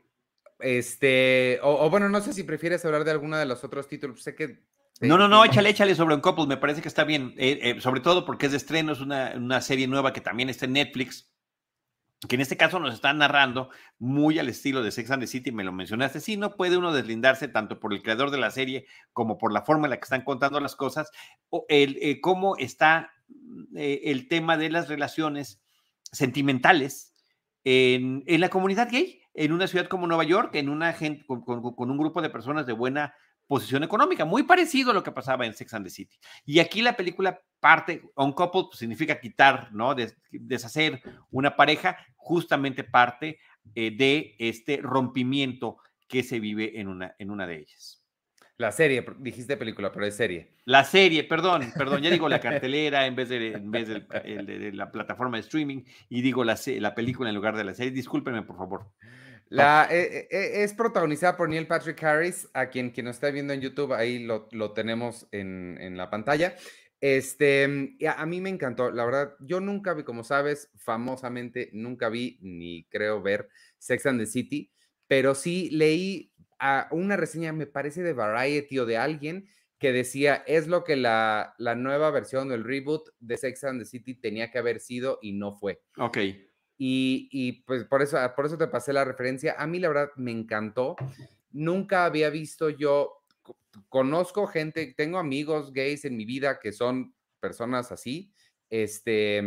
A: este, o, bueno, no sé si prefieres hablar de alguno de los otros títulos, sé que...
B: No, no, no, échale, échale sobre Uncoupled, me parece que está bien, eh, eh, sobre todo porque es de estreno, es una, una serie nueva que también está en Netflix que en este caso nos están narrando muy al estilo de Sex and the City, me lo mencionaste, sí, no puede uno deslindarse tanto por el creador de la serie como por la forma en la que están contando las cosas, o el, eh, cómo está eh, el tema de las relaciones sentimentales en, la comunidad gay, en una ciudad como Nueva York, en una gente, con, con un grupo de personas de buena posición económica, muy parecido a lo que pasaba en Sex and the City. Y aquí la película parte, un couple pues, significa quitar, ¿no? deshacer una pareja, justamente parte eh, de este rompimiento que se vive en una, en una de ellas.
A: La serie, dijiste película, pero es serie.
B: La serie, perdón, perdón, ya digo la cartelera en vez de, en vez de, la plataforma de streaming y digo la, la película en lugar de la serie. Discúlpenme, por favor.
A: La, eh, eh, es protagonizada por Neil Patrick Harris, a quien quien nos está viendo en YouTube, ahí lo, lo tenemos en, en, la pantalla. Este, a, mí me encantó, la verdad, yo nunca vi, como sabes, famosamente, nunca vi ni creo ver Sex and the City, pero sí leí a una reseña, me parece de Variety o de alguien que decía, es lo que la, la nueva versión del reboot de Sex and the City tenía que haber sido y no fue.
B: Ok.
A: Y, pues por eso, por eso te pasé la referencia. A mí la verdad me encantó. Nunca había visto yo, conozco gente, tengo amigos gays en mi vida que son personas así. Este,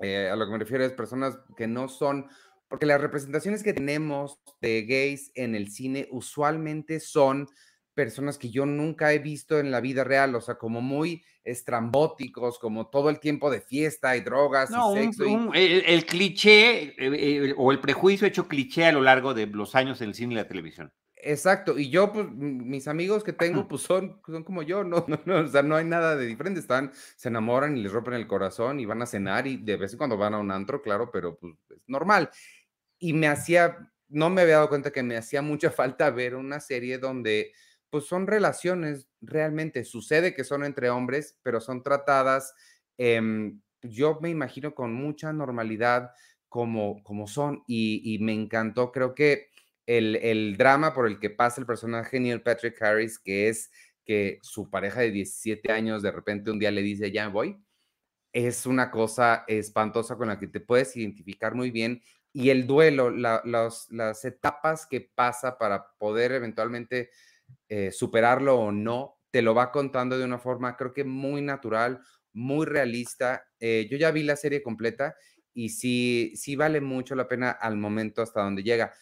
A: eh, a lo que me refiero es personas que no son, porque las representaciones que tenemos de gays en el cine usualmente son personas que yo nunca he visto en la vida real, o sea, como muy estrambóticos, como todo el tiempo de fiesta y drogas y sexo.
B: el, cliché eh, eh, o el prejuicio hecho cliché a lo largo de los años en el cine y la televisión.
A: Exacto, y yo, pues, mis amigos que tengo, pues son, son como yo, no, no, no, o sea, no hay nada de diferente, están, se enamoran y les rompen el corazón y van a cenar y de vez en cuando van a un antro, claro, pero pues es normal. Y me hacía, no me había dado cuenta que me hacía mucha falta ver una serie donde pues son relaciones realmente, sucede que son entre hombres, pero son tratadas, em, yo me imagino con mucha normalidad como, como son y, me encantó, creo que el, el, drama por el que pasa el personaje Neil Patrick Harris, que es que su pareja de 17 años de repente un día le dice, ya voy, es una cosa espantosa con la que te puedes identificar muy bien. Y el duelo, las etapas que pasa para poder eventualmente eh, superarlo o no, te lo va contando de una forma, creo que muy natural, muy realista. Eh, yo ya vi la serie completa y sí, sí vale mucho la pena al momento hasta donde llega.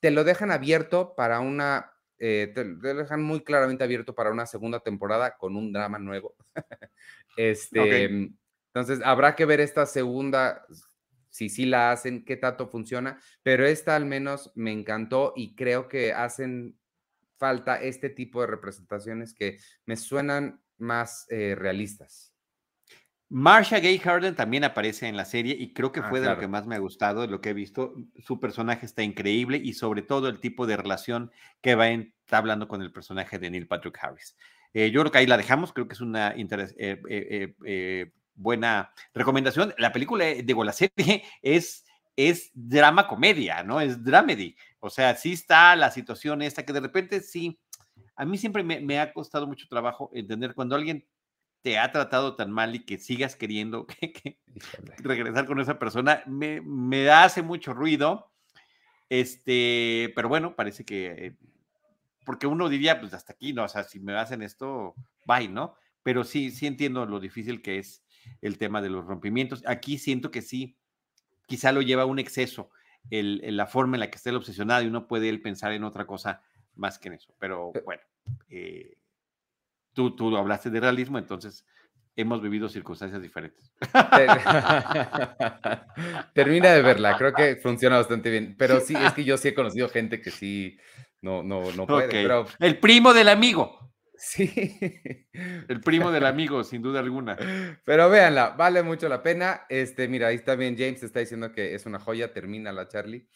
A: Te lo dejan abierto para una, eh, te, lo dejan muy claramente abierto para una segunda temporada con un drama nuevo. este, entonces, habrá que ver esta segunda, si sí la hacen, qué tanto funciona, pero esta al menos me encantó y creo que hacen falta este tipo de representaciones que me suenan más eh, realistas.
B: Marsha Gay Harden también aparece en la serie y creo que ah, fue de lo que más me ha gustado, de lo que he visto. Su personaje está increíble y sobre todo el tipo de relación que va hablando con el personaje de Neil Patrick Harris. Eh, yo creo que ahí la dejamos, creo que es una eh, buena recomendación. La película, digo, la serie es, es drama comedia, ¿no? Es dramedy. O sea, sí está la situación esta que de repente sí, a mí siempre me, ha costado mucho trabajo entender cuando alguien te ha tratado tan mal y que sigas queriendo regresar con esa persona, me, me hace mucho ruido. Este, pero bueno, parece que, porque uno diría, pues hasta aquí, ¿no? O sea, si me hacen esto, bye, ¿no? Pero sí, sí entiendo lo difícil que es el tema de los rompimientos. Aquí siento que sí, quizá lo lleva a un exceso, el, la forma en la que está el obsesionado y uno puede él pensar en otra cosa más que en eso. Pero bueno, eh, tú, tú hablaste de realismo, entonces hemos vivido circunstancias diferentes.
A: Termina de verla, creo que funciona bastante bien. Pero sí, es que yo sí he conocido gente que sí no, no, no puede. Pero...
B: El primo del amigo.
A: Sí.
B: El primo del amigo, sin duda alguna.
A: Pero véanla, vale mucho la pena. Este, mira, ahí está bien, James está diciendo que es una joya, termina la Charlie.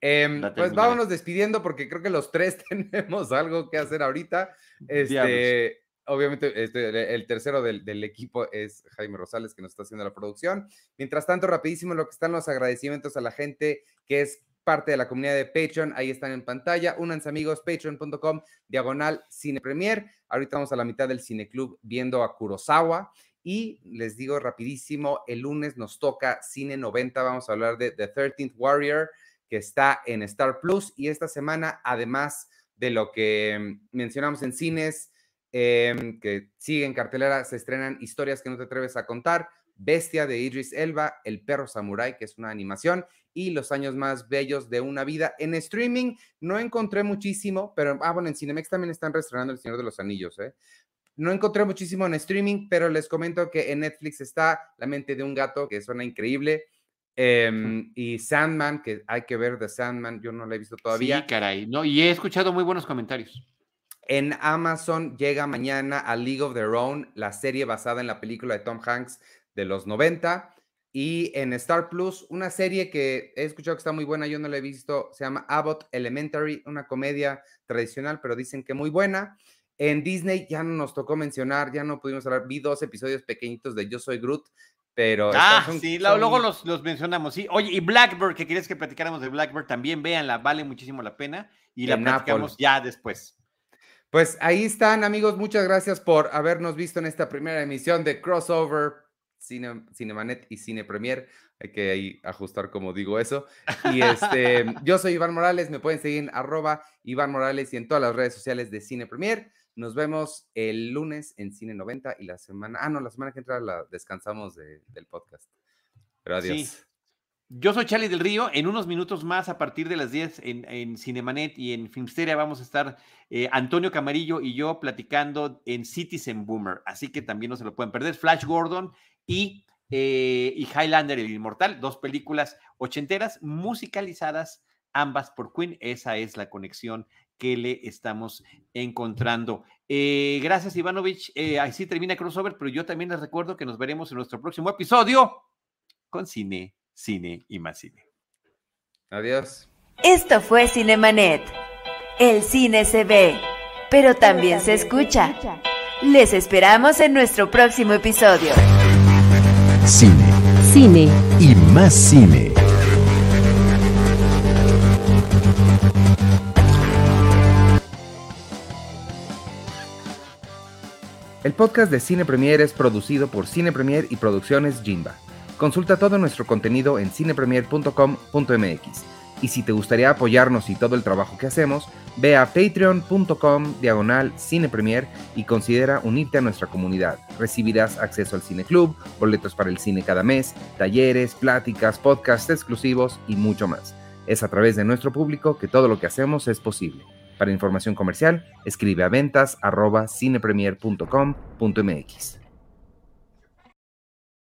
A: Em, pues vámonos despidiendo porque creo que los tres tenemos algo que hacer ahorita. Este, obviamente, este, el tercero del, del, equipo es Jaime Rosales, que nos está haciendo la producción. Mientras tanto, rapidísimo, lo que están los agradecimientos a la gente que es parte de la comunidad de Patreon, ahí están en pantalla. Únanse amigos, patreon.com, diagonal Cine Premier. Ahorita vamos a la mitad del Cine Club viendo a Kurosawa. Y les digo rapidísimo, el lunes nos toca Cine 90, vamos a hablar de The 13th Warrior, que está en Star Plus. Y esta semana, además de lo que mm, mencionamos en cines, em, que sigue en cartelera, se estrenan historias que no te atreves a contar. Bestia de Idris Elba, El perro samurai, que es una animación, y Los años más bellos de una vida. En streaming no encontré muchísimo, pero, ah, bueno, en Cinemex también están reestrenando El Señor de los Anillos, ¿eh? No encontré muchísimo en streaming, pero les comento que en Netflix está La mente de un gato, que suena increíble. Em, y Sandman, que hay que ver de Sandman, yo no la he visto todavía.
B: Sí, caray, no, y he escuchado muy buenos comentarios.
A: En Amazon llega mañana a League of Their Own, la serie basada en la película de Tom Hanks de los 90. Y en Star Plus, una serie que he escuchado que está muy buena, yo no la he visto, se llama Abbott Elementary, una comedia tradicional, pero dicen que muy buena. En Disney ya no nos tocó mencionar, ya no pudimos hablar, vi dos episodios pequeñitos de Yo Soy Groot, pero...
B: Ah, sí, luego los, los, mencionamos, sí. Oye, y Blackbird, que quieres que platicáramos de Blackbird, también véanla, vale muchísimo la pena y la platicamos ya después.
A: Pues ahí están, amigos, muchas gracias por habernos visto en esta primera emisión de Crossover Cine, Cinemanet y Cine Premier. Hay que ahí ajustar como digo eso. Y este, yo soy Iván Morales, me pueden seguir en arroba Iván Morales y en todas las redes sociales de Cine Premier. Nos vemos el lunes en Cine 90 y la semana, ah, no, la semana que entra la descansamos del podcast. Pero adiós.
B: Yo soy Charlie del Río. En unos minutos más, a partir de las 10 en, en Cinemanet y en Filmsteria, vamos a estar eh, Antonio Camarillo y yo platicando en Citizen Boomer. Así que también no se lo pueden perder. Flash Gordon y, eh, y Highlander, el Inmortal, dos películas ochenteras musicalizadas, ambas por Queen. Esa es la conexión que le estamos encontrando. Eh, gracias, Ivanovich. así termina Crossover, pero yo también les recuerdo que nos veremos en nuestro próximo episodio con Cine cine y más cine.
A: Adiós.
C: Esto fue Cinemanet. El cine se ve, pero también se escucha. Les esperamos en nuestro próximo episodio.
D: Cine.
E: Cine.
D: Y más cine.
A: El podcast de Cine Premier es producido por Cine Premier y Producciones Jimba. Consulta todo nuestro contenido en cinepremier.com.mx. Y si te gustaría apoyarnos y todo el trabajo que hacemos, ve a patreon.com diagonal cinepremier y considera unirte a nuestra comunidad. Recibirás acceso al Cine Club, boletos para el cine cada mes, talleres, pláticas, podcasts exclusivos y mucho más. Es a través de nuestro público que todo lo que hacemos es posible. Para información comercial, escribe a ventas cinepremier.com.mx.